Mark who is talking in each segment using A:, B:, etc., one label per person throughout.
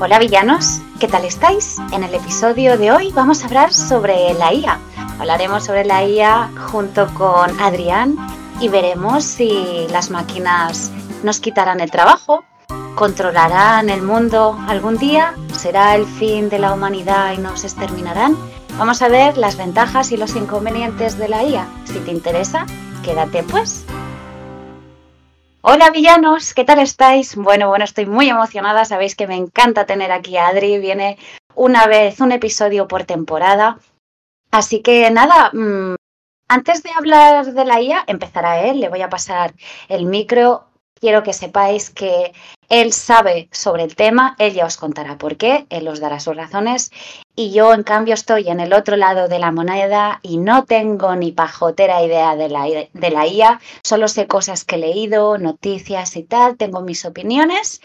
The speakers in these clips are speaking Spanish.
A: Hola villanos, ¿qué tal estáis? En el episodio de hoy vamos a hablar sobre la IA. Hablaremos sobre la IA junto con Adrián y veremos si las máquinas nos quitarán el trabajo, controlarán el mundo algún día, será el fin de la humanidad y nos exterminarán. Vamos a ver las ventajas y los inconvenientes de la IA. Si te interesa, quédate pues. Hola villanos, ¿qué tal estáis? Bueno, bueno, estoy muy emocionada, sabéis que me encanta tener aquí a Adri, viene una vez un episodio por temporada. Así que nada, mmm, antes de hablar de la IA, empezará él, le voy a pasar el micro. Quiero que sepáis que él sabe sobre el tema, él ya os contará por qué, él os dará sus razones y yo en cambio estoy en el otro lado de la moneda y no tengo ni pajotera idea de la, de la IA, solo sé cosas que he leído, noticias y tal, tengo mis opiniones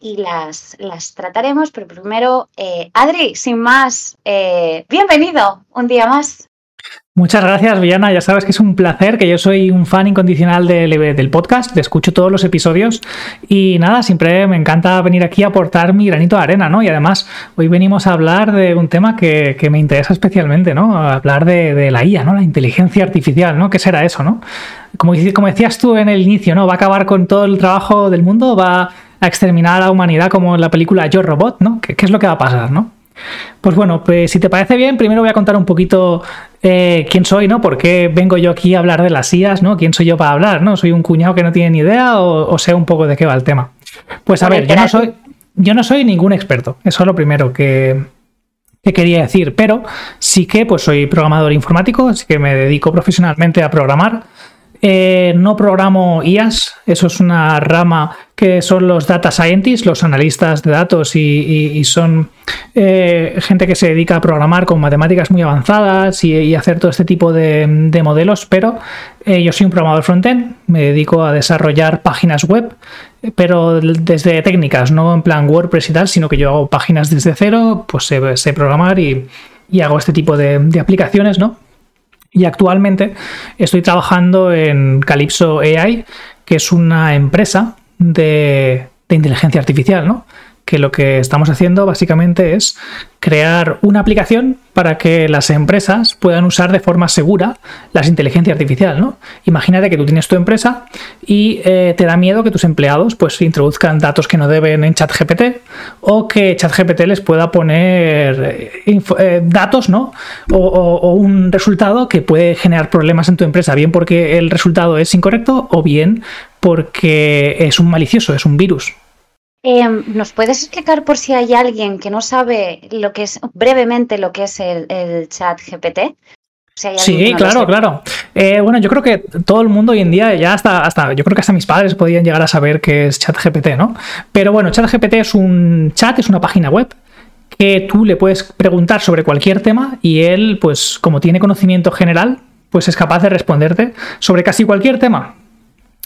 A: y las, las trataremos, pero primero, eh, Adri, sin más, eh, bienvenido un día más.
B: Muchas gracias, Villana. Ya sabes que es un placer, que yo soy un fan incondicional del, podcast, te escucho todos los episodios y nada, siempre me encanta venir aquí a aportar mi granito de arena, ¿no? Y además, hoy venimos a hablar de un tema que, me interesa especialmente, ¿no? Hablar de, de, la IA, ¿no? La inteligencia artificial, ¿no? ¿Qué será eso, no? Como, como decías tú en el inicio, ¿no? Va a acabar con todo el trabajo del mundo, va a exterminar a la humanidad como en la película Yo Robot, ¿no? ¿Qué, qué es lo que va a pasar, ¿no? Pues bueno, pues si te parece bien, primero voy a contar un poquito eh, quién soy, ¿no? ¿Por qué vengo yo aquí a hablar de las IAS, ¿no? ¿Quién soy yo para hablar, ¿no? ¿Soy un cuñado que no tiene ni idea o, o sé un poco de qué va el tema? Pues a ver, yo no soy, yo no soy ningún experto, eso es lo primero que, que quería decir, pero sí que pues soy programador informático, así que me dedico profesionalmente a programar. Eh, no programo IAS, eso es una rama que son los data scientists, los analistas de datos y, son eh, gente que se dedica a programar con matemáticas muy avanzadas y, hacer todo este tipo de, de modelos, pero eh, yo soy un programador frontend, me dedico a desarrollar páginas web, pero desde técnicas, no en plan WordPress y tal, sino que yo hago páginas desde cero, pues sé, programar y, hago este tipo de aplicaciones, ¿no? Y actualmente estoy trabajando en Calypso AI, que es una empresa de, de inteligencia artificial, ¿no? Que lo que estamos haciendo básicamente es crear una aplicación para que las empresas puedan usar de forma segura la inteligencia artificial, ¿no? Imagínate que tú tienes tu empresa y eh, te da miedo que tus empleados pues introduzcan datos que no deben en ChatGPT o que ChatGPT les pueda poner eh, eh, datos, ¿no? O un resultado que puede generar problemas en tu empresa, bien porque el resultado es incorrecto o bien porque es un malicioso, es un virus.
A: Eh, ¿Nos puedes explicar por si hay alguien que no sabe lo que es brevemente lo que es el, el chat GPT?
B: Si sí, no claro, claro. Eh, bueno, yo creo que todo el mundo hoy en día, ya hasta, hasta, yo creo que hasta mis padres podían llegar a saber qué es ChatGPT, ¿no? Pero bueno, ChatGPT es un chat, es una página web que tú le puedes preguntar sobre cualquier tema y él, pues como tiene conocimiento general, pues es capaz de responderte sobre casi cualquier tema.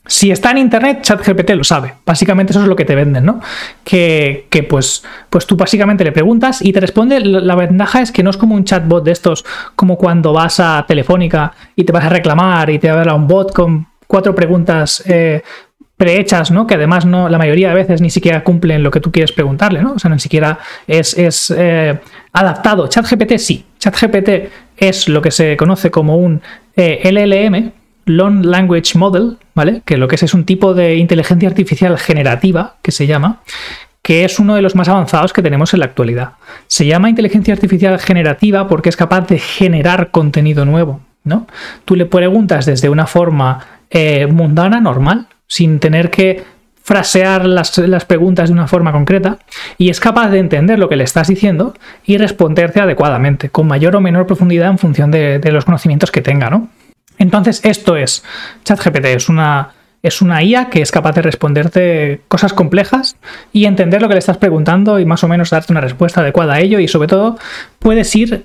B: Si está en internet, ChatGPT lo sabe. Básicamente eso es lo que te venden, ¿no? Que, pues, pues tú básicamente le preguntas y te responde. La ventaja es que no es como un chatbot de estos, como cuando vas a Telefónica y te vas a reclamar y te va a un bot con cuatro preguntas eh, prehechas, ¿no? Que además no, la mayoría de veces ni siquiera cumplen lo que tú quieres preguntarle, ¿no? O sea, ni siquiera es, es eh, adaptado. ChatGPT sí. ChatGPT es lo que se conoce como un eh, LLM, Long Language Model, ¿vale? Que lo que es es un tipo de inteligencia artificial generativa, que se llama, que es uno de los más avanzados que tenemos en la actualidad. Se llama inteligencia artificial generativa porque es capaz de generar contenido nuevo, ¿no? Tú le preguntas desde una forma eh, mundana, normal, sin tener que frasear las, preguntas de una forma concreta y es capaz de entender lo que le estás diciendo y responderte adecuadamente, con mayor o menor profundidad en función de, de los conocimientos que tenga, ¿no? Entonces, esto es ChatGPT, es una, es una IA que es capaz de responderte cosas complejas y entender lo que le estás preguntando y más o menos darte una respuesta adecuada a ello y sobre todo puedes ir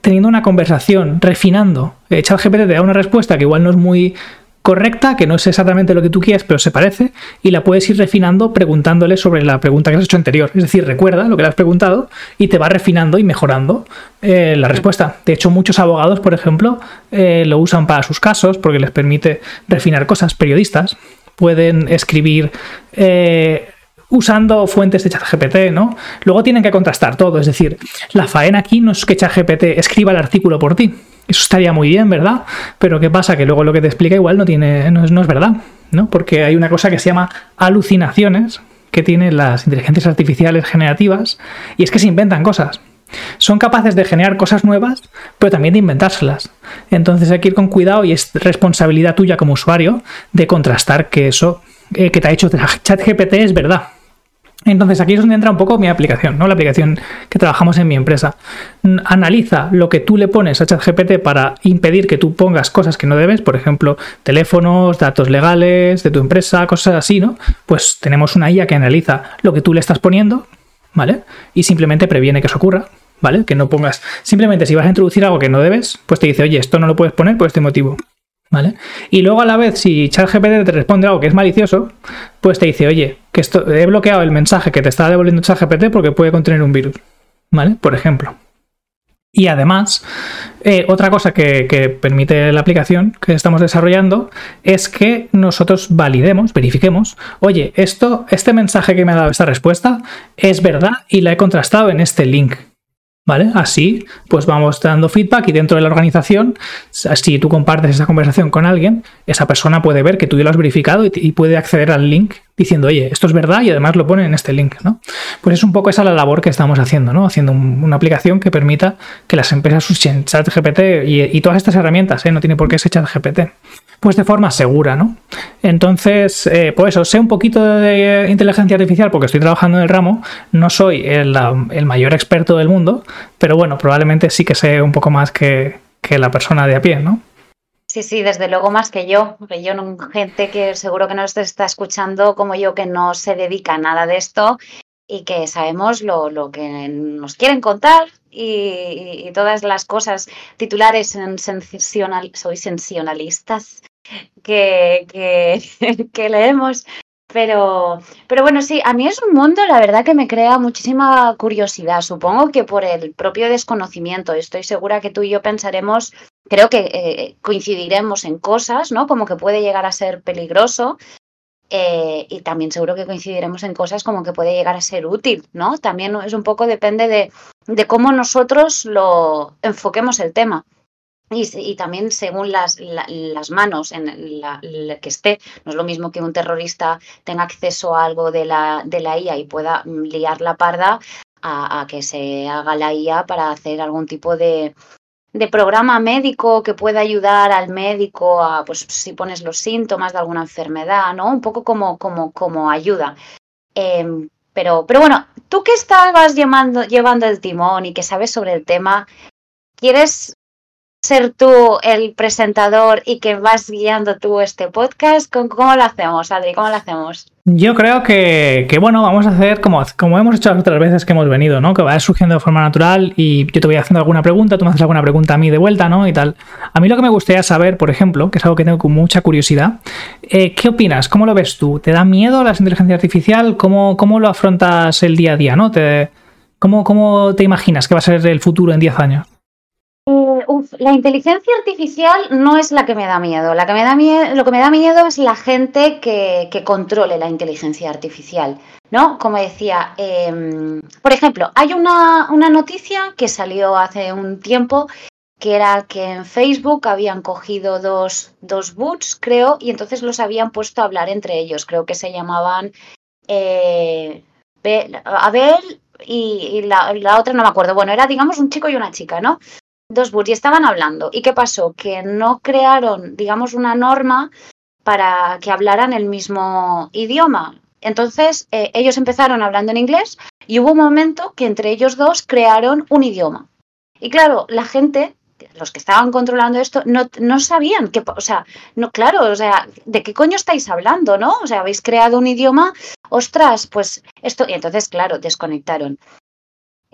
B: teniendo una conversación, refinando. Eh, ChatGPT te da una respuesta que igual no es muy correcta, que no es exactamente lo que tú quieres, pero se parece, y la puedes ir refinando preguntándole sobre la pregunta que has hecho anterior. Es decir, recuerda lo que le has preguntado y te va refinando y mejorando eh, la respuesta. De hecho, muchos abogados, por ejemplo, eh, lo usan para sus casos porque les permite refinar cosas. Periodistas pueden escribir eh, usando fuentes de ChatGPT, ¿no? Luego tienen que contrastar todo, es decir, la faena aquí no es que ChatGPT escriba el artículo por ti. Eso estaría muy bien, ¿verdad? Pero ¿qué pasa? Que luego lo que te explica igual no, tiene, no, es, no es verdad, ¿no? Porque hay una cosa que se llama alucinaciones que tienen las inteligencias artificiales generativas y es que se inventan cosas. Son capaces de generar cosas nuevas, pero también de inventárselas. Entonces hay que ir con cuidado y es responsabilidad tuya como usuario de contrastar que eso eh, que te ha hecho ChatGPT es verdad. Entonces aquí es donde entra un poco mi aplicación, ¿no? La aplicación que trabajamos en mi empresa. Analiza lo que tú le pones a ChatGPT para impedir que tú pongas cosas que no debes, por ejemplo, teléfonos, datos legales de tu empresa, cosas así, ¿no? Pues tenemos una IA que analiza lo que tú le estás poniendo, ¿vale? Y simplemente previene que eso ocurra, ¿vale? Que no pongas. Simplemente si vas a introducir algo que no debes, pues te dice, oye, esto no lo puedes poner por este motivo. ¿Vale? Y luego a la vez, si ChatGPT te responde algo que es malicioso, pues te dice, oye, que esto, he bloqueado el mensaje que te está devolviendo ChatGPT porque puede contener un virus. ¿Vale? Por ejemplo. Y además, eh, otra cosa que, que, permite la aplicación que estamos desarrollando es que nosotros validemos, verifiquemos, oye, esto, este mensaje que me ha dado esta respuesta es verdad y la he contrastado en este link. ¿Vale? Así, pues vamos dando feedback y dentro de la organización, si tú compartes esa conversación con alguien, esa persona puede ver que tú ya lo has verificado y, puede acceder al link diciendo, oye, esto es verdad y además lo pone en este link, ¿no? Pues es un poco esa la labor que estamos haciendo, ¿no? Haciendo una aplicación que permita que las empresas usen ChatGPT y, todas estas herramientas, ¿eh? No tiene por qué ser ChatGPT pues de forma segura, ¿no? Entonces, eh, pues eso, sé un poquito de inteligencia artificial porque estoy trabajando en el ramo, no soy el, mayor experto del mundo, pero bueno, probablemente sí que sé un poco más que, la persona de a pie, ¿no?
A: Sí, sí, desde luego más que yo, porque yo gente que seguro que nos está escuchando como yo que no se dedica a nada de esto y que sabemos lo, lo que nos quieren contar y, todas las cosas titulares sensacional, soy sensacionalistas que, que, leemos. Pero, pero bueno, sí, a mí es un mundo, la verdad, que me crea muchísima curiosidad. Supongo que por el propio desconocimiento. Estoy segura que tú y yo pensaremos, creo que eh, coincidiremos en cosas, ¿no? Como que puede llegar a ser peligroso. Eh, y también seguro que coincidiremos en cosas como que puede llegar a ser útil, ¿no? También es un poco depende de, de cómo nosotros lo enfoquemos el tema. Y, también según las, las manos en la, que esté, no es lo mismo que un terrorista tenga acceso a algo de la, de la IA y pueda mm, liar la parda a, que se haga la IA para hacer algún tipo de, de programa médico que pueda ayudar al médico a, pues si pones los síntomas de alguna enfermedad, ¿no? Un poco como, como, como ayuda. Em, pero, pero bueno, tú que estabas llevando, llevando el timón y que sabes sobre el tema, ¿quieres ser tú el presentador y que vas guiando tú este podcast? ¿Cómo lo hacemos, Adri? ¿Cómo lo hacemos?
B: Yo creo que, bueno, vamos a hacer como, como hemos hecho las otras veces que hemos venido, ¿no? Que va surgiendo de forma natural y yo te voy haciendo alguna pregunta, tú me haces alguna pregunta a mí de vuelta, ¿no? Y tal. A mí lo que me gustaría saber, por ejemplo, que es algo que tengo con mucha curiosidad, eh, ¿qué opinas? ¿Cómo lo ves tú? ¿Te da miedo la inteligencia artificial? ¿Cómo, cómo lo afrontas el día a día, ¿no? Te, ¿cómo, ¿Cómo te imaginas que va a ser el futuro en 10 años?
A: La inteligencia artificial no es la que me da miedo. La que me da miedo lo que me da miedo es la gente que, controle la inteligencia artificial. ¿No? Como decía, em, por ejemplo, hay una, noticia que salió hace un tiempo que era que en Facebook habían cogido dos, dos boots, creo, y entonces los habían puesto a hablar entre ellos. Creo que se llamaban eh, Abel y, la, otra no me acuerdo. Bueno, era digamos un chico y una chica, ¿no? Dos bots y estaban hablando. ¿Y qué pasó? Que no crearon, digamos, una norma para que hablaran el mismo idioma. Entonces, eh, ellos empezaron hablando en inglés y hubo un momento que entre ellos dos crearon un idioma. Y claro, la gente, los que estaban controlando esto, no, no sabían que, o sea, no, claro, o sea, ¿de qué coño estáis hablando, no? O sea, habéis creado un idioma, ostras, pues esto, y entonces, claro, desconectaron.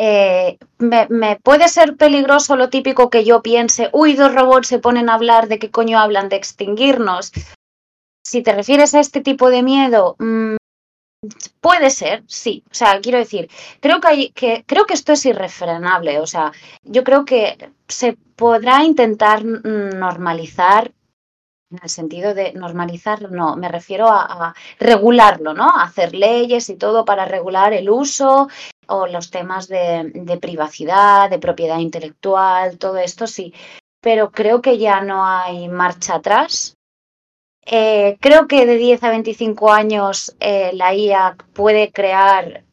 A: Eh, me, puede ser peligroso lo típico que yo piense, uy, dos robots se ponen a hablar de qué coño hablan de extinguirnos. Si te refieres a este tipo de miedo, mm, puede ser, sí. O sea, quiero decir, creo que, hay, que, creo que esto es irrefrenable. O sea, yo creo que se podrá intentar normalizar en el sentido de normalizar, no, me refiero a, regularlo, ¿no? hacer leyes y todo para regular el uso o los temas de, privacidad, de propiedad intelectual, todo esto sí. Pero creo que ya no hay marcha atrás. Eh, creo que de 10 a 25 años eh, la IA puede crear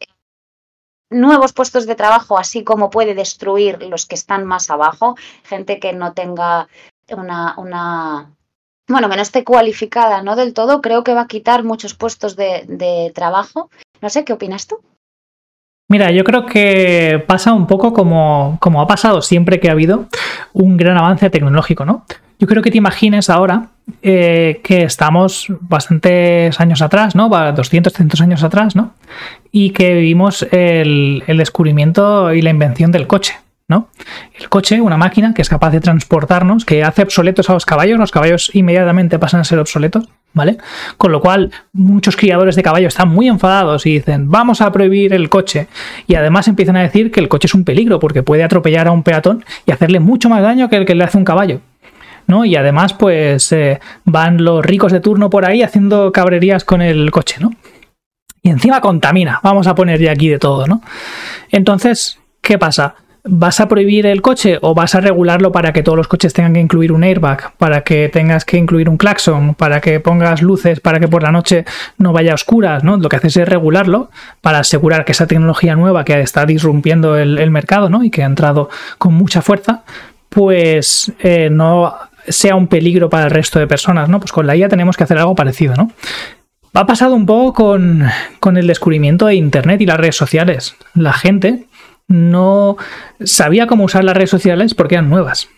A: nuevos puestos de trabajo, así como puede destruir los que están más abajo, gente que no tenga una, una bueno, que no esté cualificada, ¿no? Del todo, creo que va a quitar muchos puestos de, trabajo. No sé, ¿qué opinas tú?
B: Mira, yo creo que pasa un poco como, como ha pasado siempre que ha habido un gran avance tecnológico, ¿no? Yo creo que te imagines ahora eh, que estamos bastantes años atrás, ¿no? 200, 300 años atrás, ¿no? Y que vivimos el descubrimiento y la invención del coche. ¿No? El coche, una máquina que es capaz de transportarnos, que hace obsoletos a los caballos, los caballos inmediatamente pasan a ser obsoletos, ¿vale? Con lo cual, muchos criadores de caballos están muy enfadados y dicen, vamos a prohibir el coche. Y además empiezan a decir que el coche es un peligro porque puede atropellar a un peatón y hacerle mucho más daño que el que le hace un caballo. ¿no? Y además, pues eh, van los ricos de turno por ahí haciendo cabrerías con el coche, ¿no? Y encima contamina, vamos a poner ya aquí de todo, ¿no? Entonces, ¿qué pasa? ¿Vas a prohibir el coche o vas a regularlo para que todos los coches tengan que incluir un airbag, para que tengas que incluir un claxon, para que pongas luces, para que por la noche no vaya a oscuras? ¿no? Lo que haces es regularlo para asegurar que esa tecnología nueva que está disrumpiendo el, mercado ¿no? y que ha entrado con mucha fuerza, pues eh, no sea un peligro para el resto de personas. ¿no? Pues con la IA tenemos que hacer algo parecido. ¿no? Ha pasado un poco con, con el descubrimiento de Internet y las redes sociales. La gente no sabía cómo usar las redes sociales porque eran nuevas.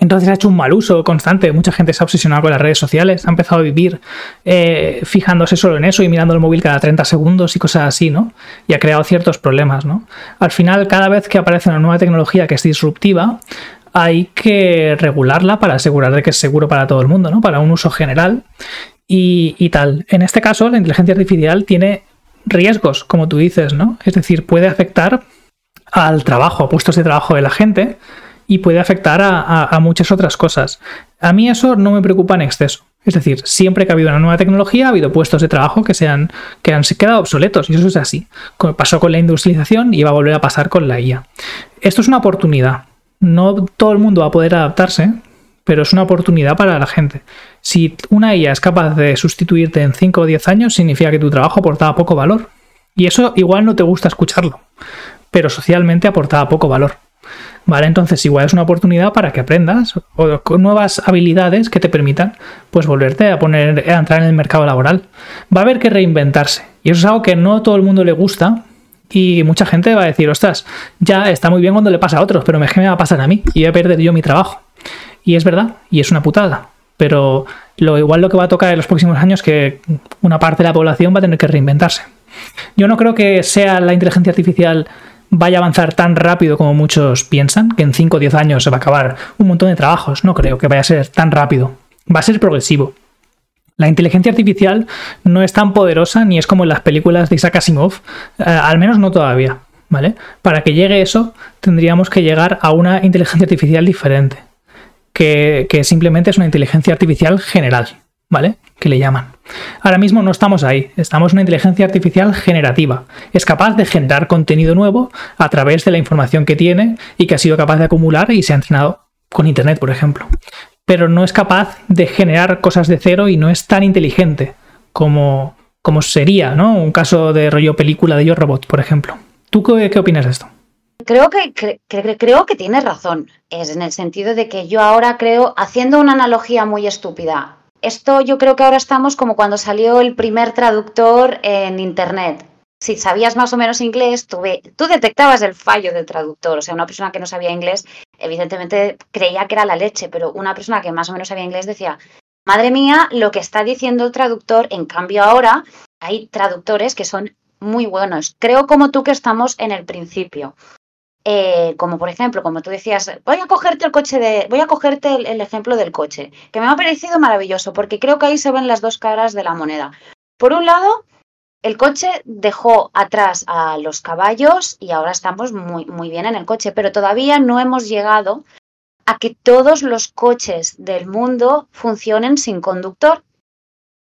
B: Entonces ha hecho un mal uso constante. Mucha gente se ha obsesionado con las redes sociales, ha empezado a vivir eh, fijándose solo en eso y mirando el móvil cada 30 segundos y cosas así, ¿no? Y ha creado ciertos problemas, ¿no? Al final, cada vez que aparece una nueva tecnología que es disruptiva, hay que regularla para asegurar de que es seguro para todo el mundo, ¿no? Para un uso general y, y tal. En este caso, la inteligencia artificial tiene riesgos, como tú dices, ¿no? Es decir, puede afectar al trabajo, a puestos de trabajo de la gente y puede afectar a, muchas otras cosas. A mí eso no me preocupa en exceso. Es decir, siempre que ha habido una nueva tecnología, ha habido puestos de trabajo que, se han, que han quedado obsoletos, y eso es así. Pasó con la industrialización y va a volver a pasar con la IA. Esto es una oportunidad. No todo el mundo va a poder adaptarse, pero es una oportunidad para la gente. Si una IA es capaz de sustituirte en 5 o 10 años, significa que tu trabajo aportaba poco valor. Y eso igual no te gusta escucharlo pero socialmente aportaba poco valor. ¿Vale? Entonces, igual es una oportunidad para que aprendas o con nuevas habilidades que te permitan pues volverte a poner a entrar en el mercado laboral. Va a haber que reinventarse. Y eso es algo que no a todo el mundo le gusta. Y mucha gente va a decir, ostras, ya está muy bien cuando le pasa a otros, pero me va a pasar a mí y voy a perder yo mi trabajo. Y es verdad, y es una putada. Pero lo igual lo que va a tocar en los próximos años es que una parte de la población va a tener que reinventarse. Yo no creo que sea la inteligencia artificial vaya a avanzar tan rápido como muchos piensan, que en 5 o 10 años se va a acabar un montón de trabajos. No creo que vaya a ser tan rápido. Va a ser progresivo. La inteligencia artificial no es tan poderosa ni es como en las películas de Isaac Asimov, eh, al menos no todavía, ¿vale? Para que llegue eso, tendríamos que llegar a una inteligencia artificial diferente, que, que simplemente es una inteligencia artificial general, ¿vale? Que le llaman. Ahora mismo no estamos ahí, estamos en una inteligencia artificial generativa. Es capaz de generar contenido nuevo a través de la información que tiene y que ha sido capaz de acumular y se ha entrenado con Internet, por ejemplo. Pero no es capaz de generar cosas de cero y no es tan inteligente como, como sería, ¿no? Un caso de rollo película de Yo Robot, por ejemplo. ¿Tú qué, opinas de esto?
A: Creo que, creo que tienes razón. Es en el sentido de que yo ahora creo, haciendo una analogía muy estúpida, esto yo creo que ahora estamos como cuando salió el primer traductor en Internet. Si sabías más o menos inglés, tú, tú detectabas el fallo del traductor. O sea, una persona que no sabía inglés, evidentemente creía que era la leche, pero una persona que más o menos sabía inglés decía, madre mía, lo que está diciendo el traductor, en cambio ahora hay traductores que son muy buenos. Creo como tú que estamos en el principio. Eh, como por ejemplo, como tú decías, voy a cogerte el coche de, voy a cogerte el, ejemplo del coche, que me ha parecido maravilloso, porque creo que ahí se ven las dos caras de la moneda. Por un lado, el coche dejó atrás a los caballos y ahora estamos muy, muy bien en el coche, pero todavía no hemos llegado a que todos los coches del mundo funcionen sin conductor.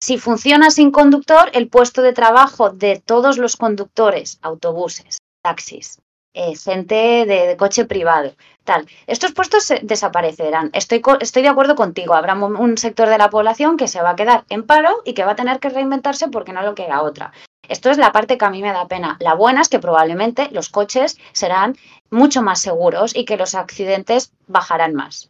A: Si funciona sin conductor, el puesto de trabajo de todos los conductores, autobuses, taxis, eh, gente de, coche privado, tal, estos puestos desaparecerán. Estoy, estoy de acuerdo contigo. Habrá un sector de la población que se va a quedar en paro y que va a tener que reinventarse porque no lo queda otra. Esto es la parte que a mí me da pena. La buena es que probablemente los coches serán mucho más seguros y que los accidentes bajarán más.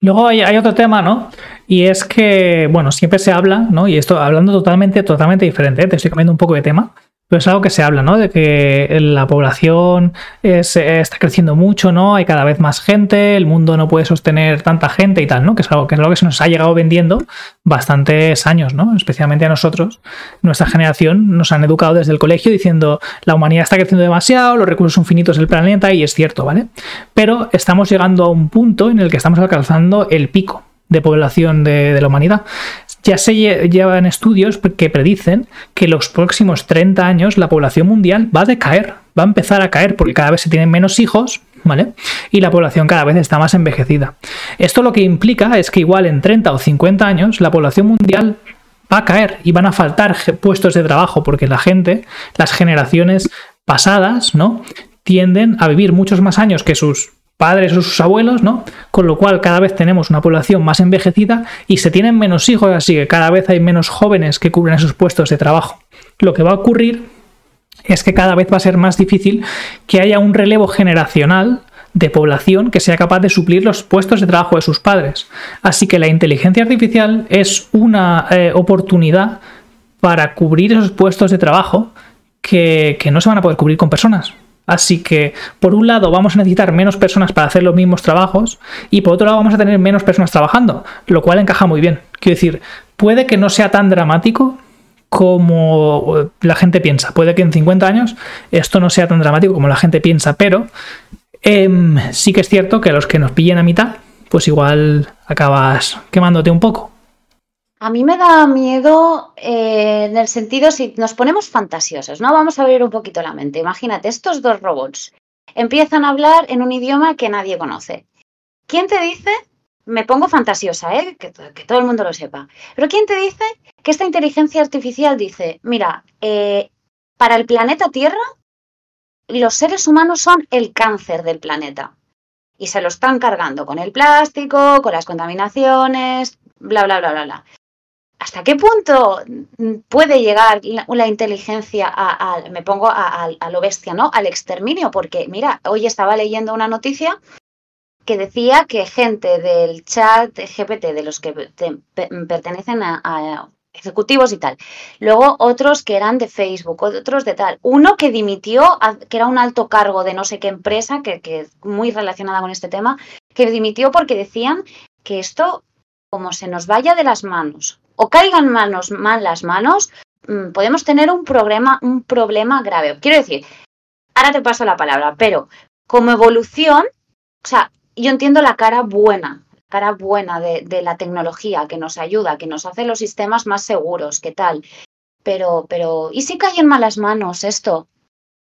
B: Luego hay, otro tema, ¿no? Y es que, bueno, siempre se habla, ¿no? Y esto hablando totalmente, totalmente diferente, ¿eh? te estoy cambiando un poco de tema, pero es algo que se habla, ¿no? De que la población está creciendo mucho, ¿no? Hay cada vez más gente, el mundo no puede sostener tanta gente y tal, ¿no? Que es algo que, es algo que se nos ha llegado vendiendo bastantes años, ¿no? Especialmente a nosotros, nuestra generación, nos han educado desde el colegio diciendo la humanidad está creciendo demasiado, los recursos son finitos del planeta y es cierto, ¿vale? Pero estamos llegando a un punto en el que estamos alcanzando el pico de población de, la humanidad. Ya se llevan estudios que predicen que los próximos 30 años la población mundial va a decaer, va a empezar a caer porque cada vez se tienen menos hijos, ¿vale? Y la población cada vez está más envejecida. Esto lo que implica es que igual en 30 o 50 años la población mundial va a caer y van a faltar puestos de trabajo porque la gente, las generaciones pasadas, ¿no? tienden a vivir muchos más años que sus padres o sus abuelos, ¿no? Con lo cual cada vez tenemos una población más envejecida y se tienen menos hijos, así que cada vez hay menos jóvenes que cubren esos puestos de trabajo. Lo que va a ocurrir es que cada vez va a ser más difícil que haya un relevo generacional de población que sea capaz de suplir los puestos de trabajo de sus padres. Así que la inteligencia artificial es una eh, oportunidad para cubrir esos puestos de trabajo que no se van a poder cubrir con personas. Así que, por un lado, vamos a necesitar menos personas para hacer los mismos trabajos y por otro lado vamos a tener menos personas trabajando, lo cual encaja muy bien. Quiero decir, puede que no sea tan dramático como la gente piensa. Puede que en 50 años esto no sea tan dramático como la gente piensa, pero em, sí que es cierto que los que nos pillen a mitad, pues igual acabas quemándote un poco.
A: A mí me da miedo eh, en el sentido, si nos ponemos fantasiosos, ¿no? Vamos a abrir un poquito la mente. Imagínate, estos dos robots empiezan a hablar en un idioma que nadie conoce. ¿Quién te dice? Me pongo fantasiosa, ¿eh? Que, todo el mundo lo sepa. Pero ¿quién te dice que esta inteligencia artificial dice, mira, eh, para el planeta Tierra, los seres humanos son el cáncer del planeta? Y se lo están cargando con el plástico, con las contaminaciones, bla, bla, bla, bla, bla. ¿Hasta qué punto puede llegar la, inteligencia a, me pongo a, lo bestia, ¿no? Al exterminio, porque mira, hoy estaba leyendo una noticia que decía que gente del chat GPT, de los que pertenecen a, ejecutivos y tal, luego otros que eran de Facebook, otros de tal, uno que dimitió, que era un alto cargo de no sé qué empresa, que, que muy relacionada con este tema, que dimitió porque decían que esto como se nos vaya de las manos o caigan manos, mal las manos, mm, podemos tener un problema, un problema grave. Quiero decir, ahora te paso la palabra, pero como evolución, o sea, yo entiendo la cara buena, cara buena de, de la tecnología que nos ayuda, que nos hace los sistemas más seguros, ¿qué tal? Pero, pero, ¿y si cae en malas manos esto?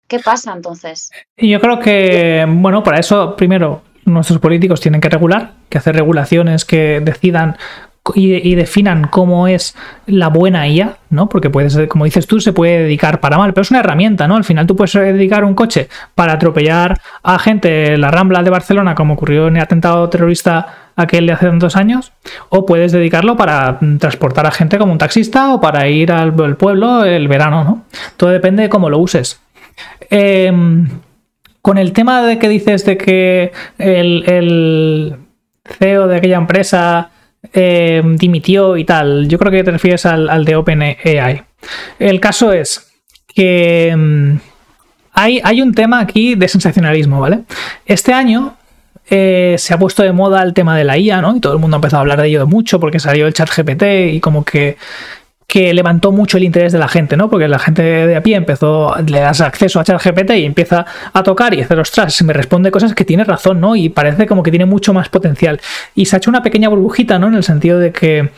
A: ¿Qué pasa entonces?
B: Yo creo que, bueno, para eso, primero, nuestros políticos tienen que regular, que hacer regulaciones que decidan y, definan cómo es la buena IA, ¿no? Porque puedes, como dices tú, se puede dedicar para mal, pero es una herramienta, ¿no? Al final tú puedes dedicar un coche para atropellar a gente en la Rambla de Barcelona, como ocurrió en el atentado terrorista aquel de hace tantos años, o puedes dedicarlo para transportar a gente como un taxista o para ir al, pueblo el verano, ¿no? Todo depende de cómo lo uses. Em, con el tema de que dices de que el, CEO de aquella empresa eh, dimitió y tal, yo creo que te refieres al, de OpenAI. El caso es que mm, hay, hay, un tema aquí de sensacionalismo, ¿vale? Este año eh, se ha puesto de moda el tema de la IA, ¿no? Y todo el mundo ha empezado a hablar de ello mucho porque salió el chat GPT y como que que levantó mucho el interés de la gente, ¿no? Porque la gente de a pie empezó, le das acceso a ChatGPT y empieza a tocar y hacer, ostras, me responde cosas que tiene razón, ¿no? Y parece como que tiene mucho más potencial. Y se ha hecho una pequeña burbujita, ¿no? En el sentido de que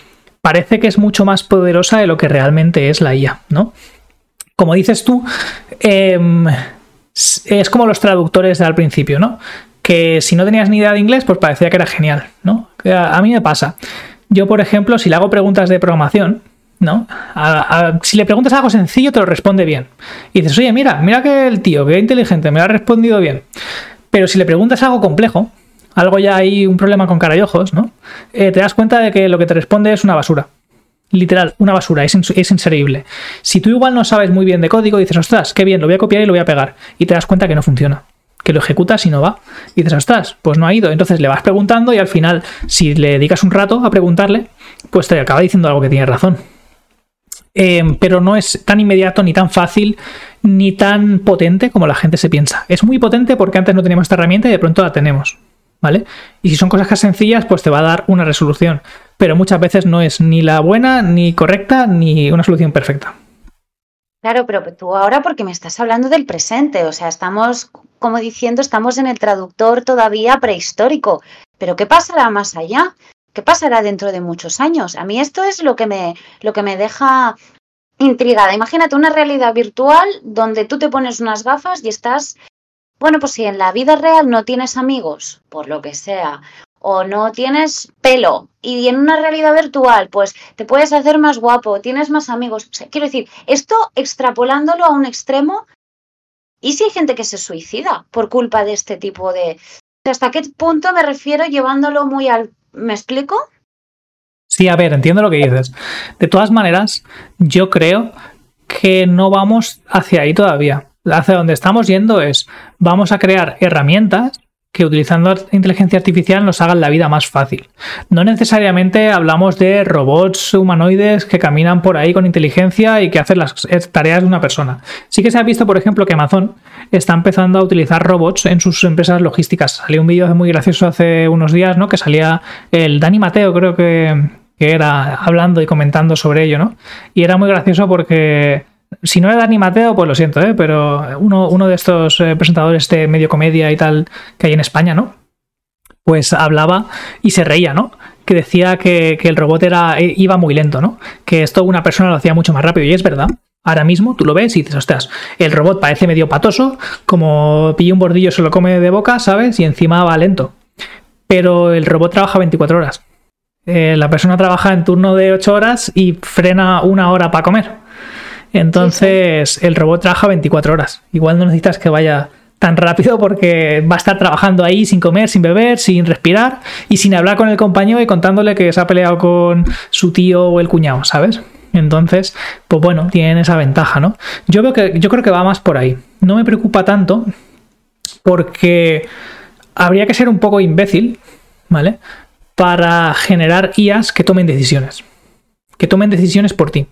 B: parece que es mucho más poderosa de lo que realmente es la IA, ¿no? Como dices tú, em, es como los traductores al principio, ¿no? que si no tenías ni idea de inglés, pues parecía que era genial, ¿no? A, mí me pasa. Yo, por ejemplo, si le hago preguntas de programación, ¿no? si le preguntas algo sencillo, te lo responde bien. Y dices, oye, mira, mira que el tío, que inteligente, me lo ha respondido bien. Pero si le preguntas algo complejo, algo ya hay un problema con cara y ojos, ¿no? Eh, te das cuenta de que lo que te responde es una basura. Literal, una basura, es, es inserible. Si tú igual no sabes muy bien de código, dices, ostras, qué bien, lo voy a copiar y lo voy a pegar. Y te das cuenta que no funciona que lo ejecutas y no va. Y dices, ostras, pues no ha ido. Entonces le vas preguntando y al final, si le dedicas un rato a preguntarle, pues te acaba diciendo algo que tiene razón. Em, pero no es tan inmediato, ni tan fácil, ni tan potente como la gente se piensa. Es muy potente porque antes no teníamos esta herramienta y de pronto la tenemos. ¿Vale? Y si son cosas sencillas, pues te va a dar una resolución. Pero muchas veces no es ni la buena, ni correcta, ni una solución perfecta.
A: Claro, pero tú ahora porque me estás hablando del presente, o sea, estamos, como diciendo, estamos en el traductor todavía prehistórico, pero ¿qué pasará más allá? ¿Qué pasará dentro de muchos años? A mí esto es lo que me, lo que me deja intrigada. Imagínate una realidad virtual donde tú te pones unas gafas y estás, bueno, pues si en la vida real no tienes amigos, por lo que sea, o no tienes pelo y en una realidad virtual pues te puedes hacer más guapo, tienes más amigos. quiero decir, esto extrapolándolo a un extremo, ¿y si hay gente que se suicida por culpa de este tipo de... ¿Hasta qué punto me refiero llevándolo muy al... ¿Me explico?
B: Sí, a ver, entiendo lo que dices. De todas maneras, yo creo que no vamos hacia ahí todavía. Hacia donde estamos yendo es, vamos a crear herramientas que utilizando inteligencia artificial nos hagan la vida más fácil. No necesariamente hablamos de robots humanoides que caminan por ahí con inteligencia y que hacen las tareas de una persona. Sí que se ha visto, por ejemplo, que Amazon está empezando a utilizar robots en sus empresas logísticas. Salió un vídeo muy gracioso hace unos días, ¿no? Que salía el Dani Mateo, creo que, que era hablando y comentando sobre ello, ¿no? Y era muy gracioso porque si no era Dani Mateo, pues lo siento, ¿eh? pero uno, uno de estos eh, presentadores de medio comedia y tal que hay en España, ¿no? Pues hablaba y se reía, ¿no? Que decía que, el robot era, eh, iba muy lento, ¿no? Que esto una persona lo hacía mucho más rápido y es verdad. Ahora mismo tú lo ves y dices, ostras, el robot parece medio patoso, como pilla un bordillo se lo come de boca, ¿sabes? Y encima va lento. Pero el robot trabaja 24 horas. la persona trabaja en turno de 8 horas y frena una hora para comer. Entonces, el robot trabaja 24 horas. Igual no necesitas que vaya tan rápido porque va a estar trabajando ahí sin comer, sin beber, sin respirar y sin hablar con el compañero y contándole que se ha peleado con su tío o el cuñado, ¿sabes? Entonces, pues bueno, tienen esa ventaja, ¿no? Yo veo que yo creo que va más por ahí. No me preocupa tanto porque habría que ser un poco imbécil, ¿vale? Para generar IAs que tomen decisiones que tomen decisiones por ti.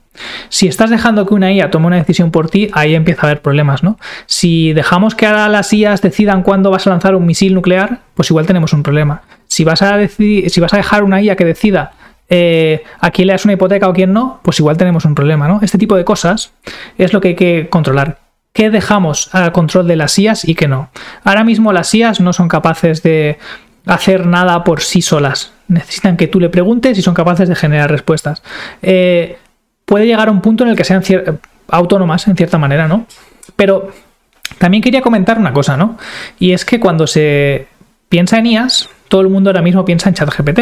B: Si estás dejando que una IA tome una decisión por ti, ahí empieza a haber problemas, ¿no? Si dejamos que ahora las IAs decidan cuándo vas a lanzar un misil nuclear, pues igual tenemos un problema. Si vas a, si vas a dejar una IA que decida eh, a quién le das una hipoteca o quién no, pues igual tenemos un problema, ¿no? Este tipo de cosas es lo que hay que controlar. ¿Qué dejamos al control de las IAs y qué no? Ahora mismo las IAs no son capaces de hacer nada por sí solas. Necesitan que tú le preguntes y son capaces de generar respuestas. Eh, puede llegar a un punto en el que sean autónomas, en cierta manera, ¿no? Pero también quería comentar una cosa, ¿no? Y es que cuando se piensa en IAS, todo el mundo ahora mismo piensa en ChatGPT.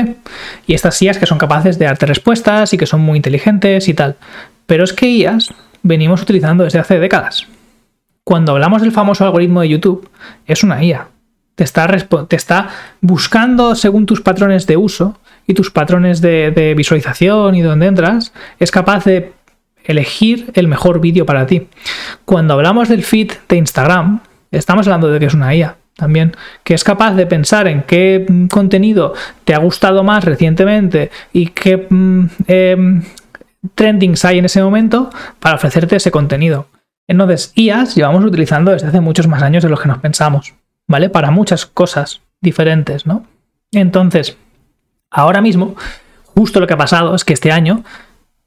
B: Y estas IAS que son capaces de darte respuestas y que son muy inteligentes y tal. Pero es que IAS venimos utilizando desde hace décadas. Cuando hablamos del famoso algoritmo de YouTube, es una IA te está, buscando según tus patrones de uso y tus patrones de, visualización y donde entras, es capaz de elegir el mejor vídeo para ti. Cuando hablamos del feed de Instagram, estamos hablando de que es una IA también, que es capaz de pensar en qué contenido te ha gustado más recientemente y qué mm, em, trendings hay en ese momento para ofrecerte ese contenido. Entonces, IAs llevamos utilizando desde hace muchos más años de lo que nos pensamos. ¿Vale? Para muchas cosas diferentes, ¿no? Entonces, ahora mismo, justo lo que ha pasado es que este año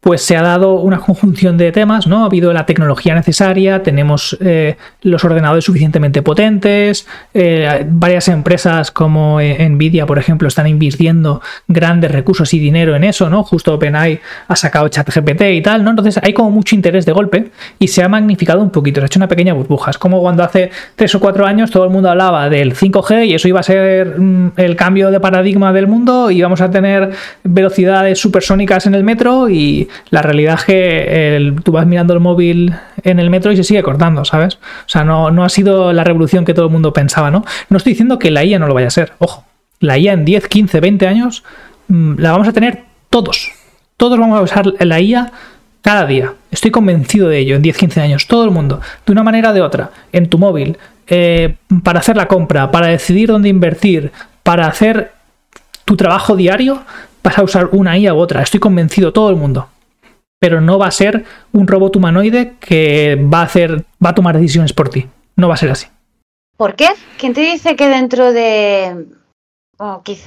B: pues se ha dado una conjunción de temas, ¿no? Ha habido la tecnología necesaria, tenemos eh, los ordenadores suficientemente potentes, eh, varias empresas como eh, Nvidia, por ejemplo, están invirtiendo grandes recursos y dinero en eso, ¿no? Justo OpenAI ha sacado ChatGPT y tal, ¿no? Entonces hay como mucho interés de golpe y se ha magnificado un poquito, se ha hecho una pequeña burbuja. Es como cuando hace tres o cuatro años todo el mundo hablaba del 5G y eso iba a ser mm, el cambio de paradigma del mundo y vamos a tener velocidades supersónicas en el metro y la realidad es que tú vas mirando el móvil en el metro y se sigue cortando, ¿sabes? O sea, no, ha sido la revolución que todo el mundo pensaba, ¿no? No estoy diciendo que la IA no lo vaya a ser, ojo. La IA en 10, 15, 20 años mm, la vamos a tener todos. Todos vamos a usar la IA cada día. Estoy convencido de ello en 10, 15 años. Todo el mundo, de una manera o de otra, en tu móvil, eh, para hacer la compra, para decidir dónde invertir, para hacer tu trabajo diario, vas a usar una IA u otra. Estoy convencido, todo el mundo pero no va a ser un robot humanoide que va a hacer, va a tomar decisiones por ti. No va a ser así.
A: ¿Por qué? ¿Quién te dice que dentro de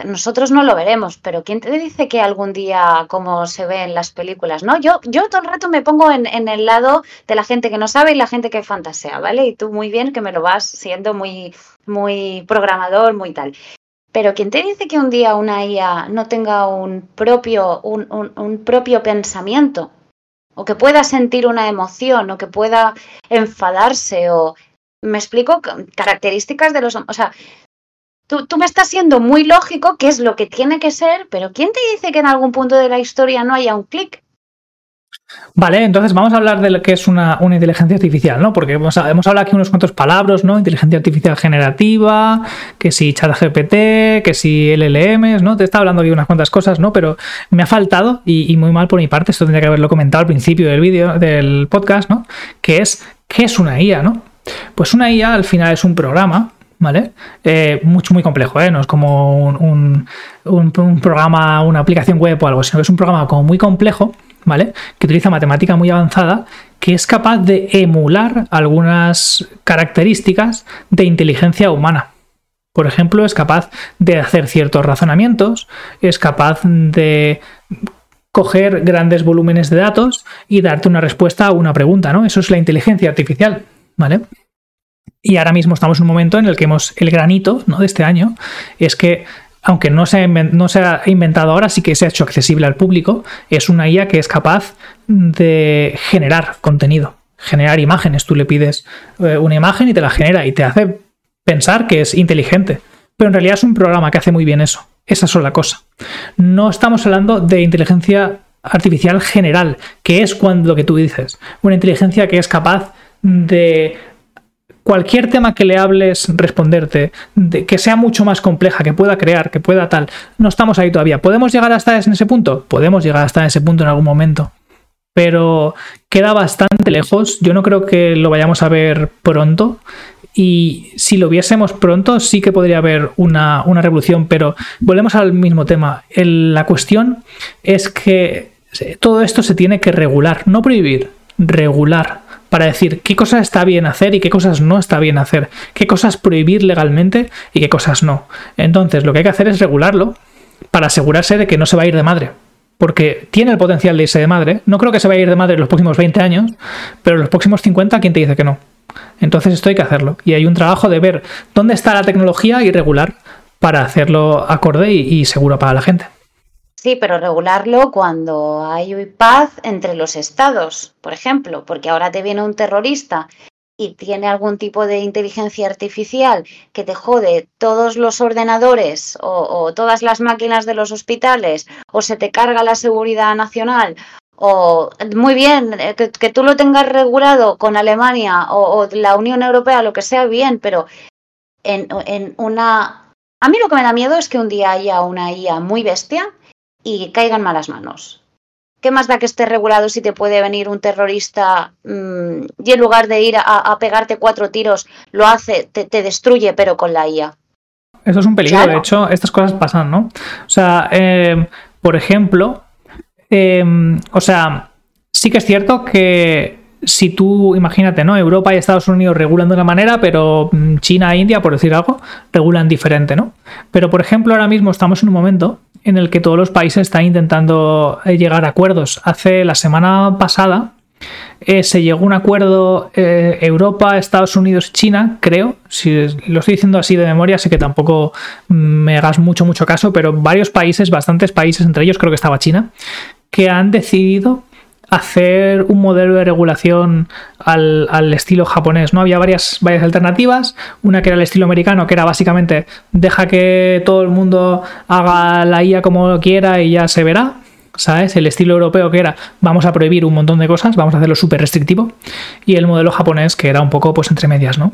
A: nosotros no lo veremos, pero ¿quién te dice que algún día, como se ve en las películas, no? Yo, yo todo el rato me pongo en, en, el lado de la gente que no sabe y la gente que fantasea, ¿vale? Y tú muy bien que me lo vas siendo muy, muy programador, muy tal. Pero ¿quién te dice que un día una IA no tenga un propio, un, un propio pensamiento? O que pueda sentir una emoción, o que pueda enfadarse, o me explico características de los... O sea, tú, tú me estás siendo muy lógico qué es lo que tiene que ser, pero ¿quién te dice que en algún punto de la historia no haya un clic?
B: Vale, entonces vamos a hablar de lo que es una, inteligencia artificial, ¿no? Porque hemos, hablado aquí unos cuantos palabras, ¿no? Inteligencia artificial generativa, que si ChatGPT, que si LLMs, ¿no? Te está hablando aquí unas cuantas cosas, ¿no? Pero me ha faltado, y, muy mal por mi parte, esto tendría que haberlo comentado al principio del vídeo, del podcast, ¿no? Que es, ¿qué es una IA, ¿no? Pues una IA al final es un programa ¿vale? Eh, mucho, muy complejo, ¿eh? No es como un, un, programa, una aplicación web o algo, sino que es un programa como muy complejo ¿vale? Que utiliza matemática muy avanzada, que es capaz de emular algunas características de inteligencia humana. Por ejemplo, es capaz de hacer ciertos razonamientos, es capaz de coger grandes volúmenes de datos y darte una respuesta a una pregunta, ¿no? Eso es la inteligencia artificial, ¿vale? Y ahora mismo estamos en un momento en el que hemos el granito ¿no? de este año es que aunque no se, ha inventado ahora, sí que se ha hecho accesible al público, es una IA que es capaz de generar contenido, generar imágenes. Tú le pides eh, una imagen y te la genera y te hace pensar que es inteligente. Pero en realidad es un programa que hace muy bien eso. Esa es sola cosa. No estamos hablando de inteligencia artificial general, que es cuando lo que tú dices. Una inteligencia que es capaz de cualquier tema que le hables responderte, de, que sea mucho más compleja, que pueda crear, que pueda tal. No estamos ahí todavía. ¿Podemos llegar hasta ese punto? Podemos llegar hasta ese punto en algún momento. Pero queda bastante lejos. Yo no creo que lo vayamos a ver pronto. Y si lo viésemos pronto, sí que podría haber una, revolución. Pero volvemos al mismo tema. la cuestión es que todo esto se tiene que regular, no prohibir, regular para decir qué cosas está bien hacer y qué cosas no está bien hacer, qué cosas prohibir legalmente y qué cosas no. Entonces, lo que hay que hacer es regularlo para asegurarse de que no se va a ir de madre. Porque tiene el potencial de irse de madre. No creo que se vaya a ir de madre en los próximos 20 años, pero en los próximos 50, ¿quién te dice que no? Entonces esto hay que hacerlo. Y hay un trabajo de ver dónde está la tecnología y regular para hacerlo acorde y seguro para la gente.
A: Sí, pero regularlo cuando hay paz entre los estados, por ejemplo, porque ahora te viene un terrorista y tiene algún tipo de inteligencia artificial que te jode todos los ordenadores o, todas las máquinas de los hospitales o se te carga la seguridad nacional o muy bien, eh, que, tú lo tengas regulado con Alemania o, o, la Unión Europea, lo que sea, bien, pero en, en una... A mí lo que me da miedo es que un día haya una IA muy bestia y caigan malas manos. ¿Qué más da que esté regulado si te puede venir un terrorista mm, y en lugar de ir a, pegarte cuatro tiros, lo hace, te, destruye, pero con la IA?
B: Eso es un peligro, de hecho, estas cosas pasan, ¿no? O sea, em, por ejemplo, em, o sea, sí que es cierto que si tú, imagínate, ¿no? Europa y Estados Unidos regulan de una manera, pero mm, China e India, por decir algo, regulan diferente, ¿no? Pero, por ejemplo, ahora mismo estamos en un momento en el que todos los países están intentando eh, llegar a acuerdos. Hace la semana pasada eh, se llegó un acuerdo eh, Europa, Estados Unidos, China, creo. Si lo estoy diciendo así de memoria, sé que tampoco me hagas mucho, mucho caso, pero varios países, bastantes países, entre ellos creo que estaba China, que han decidido hacer un modelo de regulación al, estilo japonés. ¿no? Había varias, varias alternativas. Una que era el estilo americano, que era básicamente deja que todo el mundo haga la IA como quiera y ya se verá. ¿Sabes? El estilo europeo que era vamos a prohibir un montón de cosas, vamos a hacerlo súper restrictivo. Y el modelo japonés que era un poco pues entre medias, ¿no?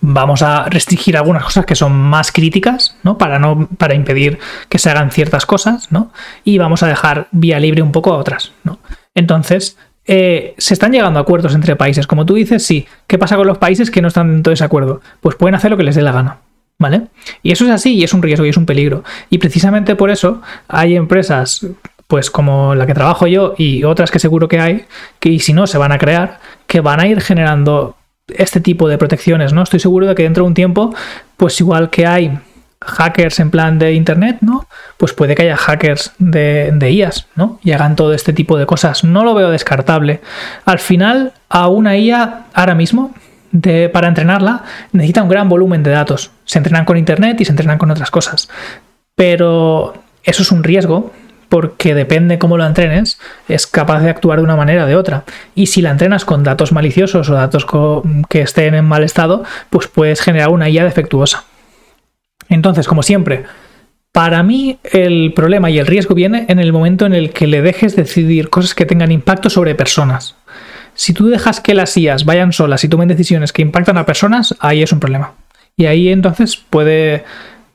B: Vamos a restringir algunas cosas que son más críticas, ¿no? Para, no, para impedir que se hagan ciertas cosas, ¿no? Y vamos a dejar vía libre un poco a otras, ¿no? Entonces, eh, se están llegando a acuerdos entre países. Como tú dices, sí. ¿Qué pasa con los países que no están en todo ese acuerdo? Pues pueden hacer lo que les dé la gana. ¿Vale? Y eso es así y es un riesgo y es un peligro. Y precisamente por eso hay empresas, pues como la que trabajo yo y otras que seguro que hay, que y si no se van a crear, que van a ir generando este tipo de protecciones, ¿no? Estoy seguro de que dentro de un tiempo, pues igual que hay hackers en plan de internet, ¿no? Pues puede que haya hackers de, de, IAS, ¿no? Y hagan todo este tipo de cosas. No lo veo descartable. Al final, a una IA ahora mismo, de, para entrenarla, necesita un gran volumen de datos. Se entrenan con internet y se entrenan con otras cosas. Pero eso es un riesgo porque depende cómo lo entrenes, es capaz de actuar de una manera o de otra. Y si la entrenas con datos maliciosos o datos que estén en mal estado, pues puedes generar una IA defectuosa. Entonces, como siempre, para mí el problema y el riesgo viene en el momento en el que le dejes decidir cosas que tengan impacto sobre personas. Si tú dejas que las IAs vayan solas y tomen decisiones que impactan a personas, ahí es un problema. Y ahí entonces puede...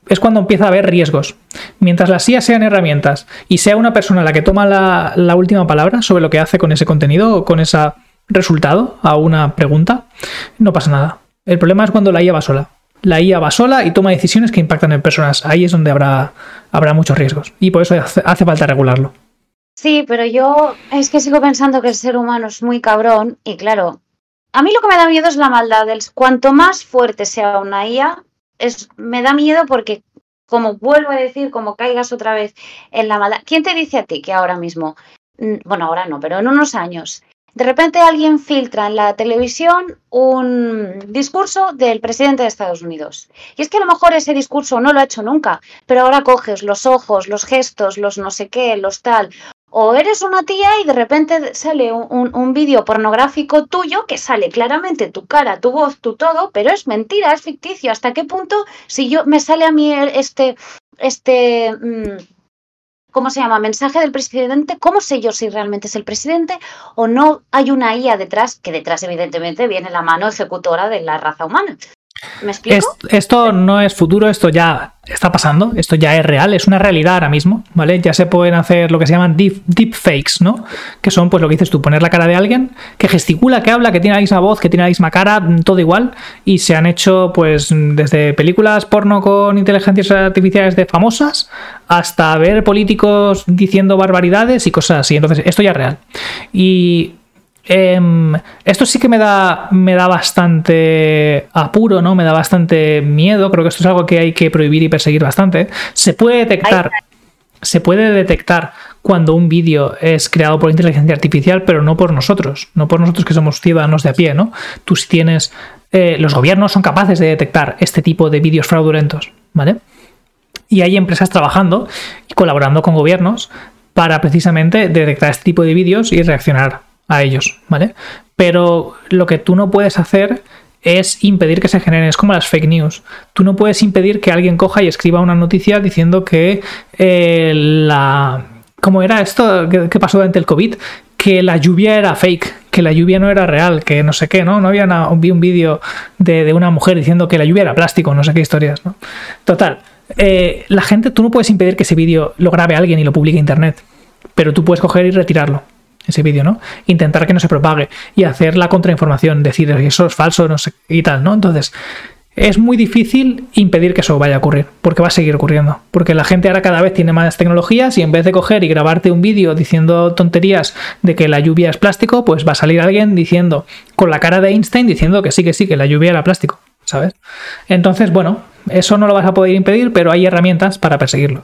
B: Es cuando empieza a haber riesgos. Mientras las IAs sean herramientas y sea una persona la que toma la, la última palabra sobre lo que hace con ese contenido o con ese resultado a una pregunta, no pasa nada. El problema es cuando la IA va sola la IA va sola y toma decisiones que impactan en personas. Ahí es donde habrá, habrá muchos riesgos. Y por eso hace, falta regularlo.
A: Sí, pero yo es que sigo pensando que el ser humano es muy cabrón y claro, a mí lo que me da miedo es la maldad. Cuanto más fuerte sea una IA, es, me da miedo porque, como vuelvo a decir, como caigas otra vez en la maldad. ¿Quién te dice a ti que ahora mismo, mm, bueno, ahora no, pero en unos años, de repente alguien filtra en la televisión un discurso del presidente de Estados Unidos. Y es que a lo mejor ese discurso no lo ha hecho nunca, pero ahora coges los ojos, los gestos, los no sé qué, los tal. O eres una tía y de repente sale un, vídeo pornográfico tuyo que sale claramente tu cara, tu voz, tu todo, pero es mentira, es ficticio. ¿Hasta qué punto si yo me sale a mí este, este, mm, ¿cómo se llama? Mensaje del presidente, ¿cómo sé yo si realmente es el presidente o no hay una IA detrás, que detrás evidentemente viene la mano ejecutora de la raza humana? ¿Me explico?
B: esto no es futuro, esto ya está pasando, esto ya es real, es una realidad ahora mismo, ¿vale? Ya se pueden hacer lo que se llaman deep, deep, fakes, ¿no? Que son, pues lo que dices tú, poner la cara de alguien que gesticula, que habla, que tiene la misma voz, que tiene la misma cara, todo igual, y se han hecho, pues, desde películas porno con inteligencias artificiales de famosas hasta ver políticos diciendo barbaridades y cosas así. Entonces, esto ya es real. Y Em, esto sí que me da, me da bastante apuro, ¿no? Me da bastante miedo. Creo que esto es algo que hay que prohibir y perseguir bastante. Se puede detectar. Se puede detectar cuando un vídeo es creado por inteligencia artificial, pero no por nosotros, no por nosotros que somos ciudadanos de a pie, ¿no? Tú si tienes. Eh, los gobiernos son capaces de detectar este tipo de vídeos fraudulentos, ¿vale? Y hay empresas trabajando y colaborando con gobiernos para precisamente detectar este tipo de vídeos y reaccionar a ellos, ¿vale? Pero lo que tú no puedes hacer es impedir que se generen, es como las fake news. Tú no puedes impedir que alguien coja y escriba una noticia diciendo que eh, la... ¿Cómo era esto? ¿Qué, pasó durante el COVID? Que la lluvia era fake, que la lluvia no era real, que no sé qué, ¿no? No había vi un vídeo de, una mujer diciendo que la lluvia era plástico, no sé qué historias, ¿no? Total, eh, la gente, tú no puedes impedir que ese vídeo lo grabe alguien y lo publique en internet, pero tú puedes coger y retirarlo ese vídeo, ¿no? Intentar que no se propague y hacer la contrainformación, decir eso es falso, no sé, y tal, ¿no? Entonces, es muy difícil impedir que eso vaya a ocurrir, porque va a seguir ocurriendo. Porque la gente ahora cada vez tiene más tecnologías y en vez de coger y grabarte un vídeo diciendo tonterías de que la lluvia es plástico, pues va a salir alguien diciendo, con la cara de Einstein, diciendo que sí, que sí, que la lluvia era plástico, ¿sabes? Entonces, bueno, eso no lo vas a poder impedir, pero hay herramientas para perseguirlo.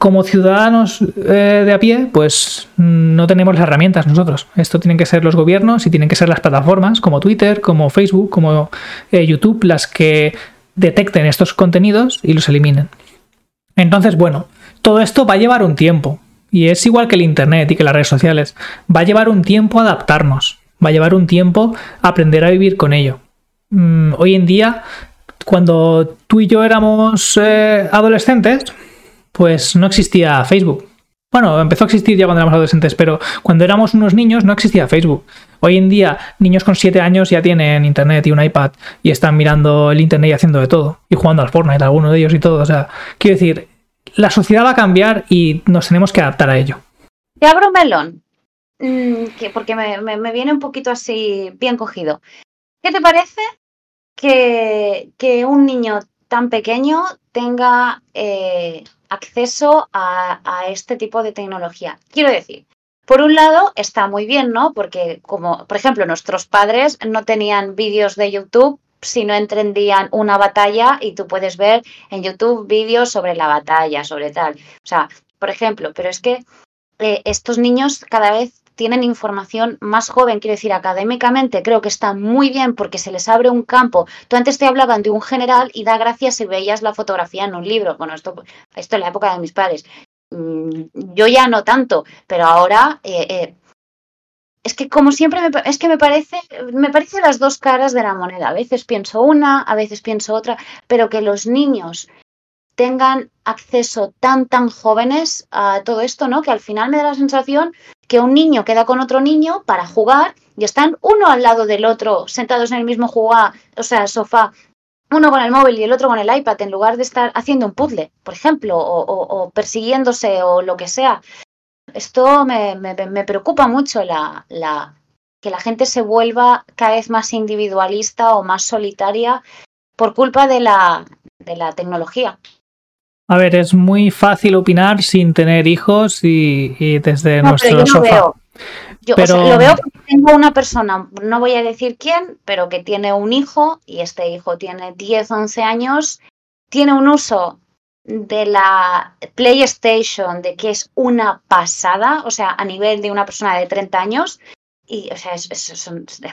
B: Como ciudadanos eh, de a pie, pues no tenemos las herramientas nosotros. Esto tienen que ser los gobiernos y tienen que ser las plataformas como Twitter, como Facebook, como eh, YouTube, las que detecten estos contenidos y los eliminen. Entonces, bueno, todo esto va a llevar un tiempo. Y es igual que el Internet y que las redes sociales. Va a llevar un tiempo adaptarnos. Va a llevar un tiempo aprender a vivir con ello. Mm, hoy en día, cuando tú y yo éramos eh, adolescentes, pues no existía Facebook. Bueno, empezó a existir ya cuando éramos adolescentes, pero cuando éramos unos niños no existía Facebook. Hoy en día, niños con 7 años ya tienen internet y un iPad y están mirando el internet y haciendo de todo. Y jugando al Fortnite, alguno de ellos y todo. O sea, quiero decir, la sociedad va a cambiar y nos tenemos que adaptar a ello.
A: Te abro melón, mm, porque me, viene un poquito así bien cogido. ¿Qué te parece que, que un niño tan pequeño tenga eh, acceso a, este tipo de tecnología. Quiero decir, por un lado está muy bien, ¿no? Porque como, por ejemplo, nuestros padres no tenían vídeos de YouTube si no entendían una batalla y tú puedes ver en YouTube vídeos sobre la batalla, sobre tal. O sea, por ejemplo, pero es que eh, estos niños cada vez tienen información más joven, quiero decir, académicamente creo que está muy bien porque se les abre un campo. Tú antes te hablaban de un general y da gracias si veías la fotografía en un libro. Bueno, esto, esto en la época de mis padres. Mm, yo ya no tanto, pero ahora eh, eh, es que como siempre me, es que me parece me parece las dos caras de la moneda. A veces pienso una, a veces pienso otra, pero que los niños tengan acceso tan tan jóvenes a todo esto, ¿no? Que al final me da la sensación que un niño queda con otro niño para jugar y están uno al lado del otro, sentados en el mismo jugar, o sea, sofá, uno con el móvil y el otro con el iPad, en lugar de estar haciendo un puzzle, por ejemplo, o, persiguiéndose o lo que sea. Esto me, preocupa mucho la, la, que la gente se vuelva cada vez más individualista o más solitaria por culpa de la, de la tecnología.
B: A ver, es muy fácil opinar sin tener hijos y, desde nuestro pero yo sofá.
A: Veo. Yo lo veo porque tengo una persona, no voy a decir quién, pero que tiene un hijo y este hijo tiene 10, 11 años, tiene un uso de la PlayStation de que es una pasada, o sea, a nivel de una persona de 30 años, y o sea, es,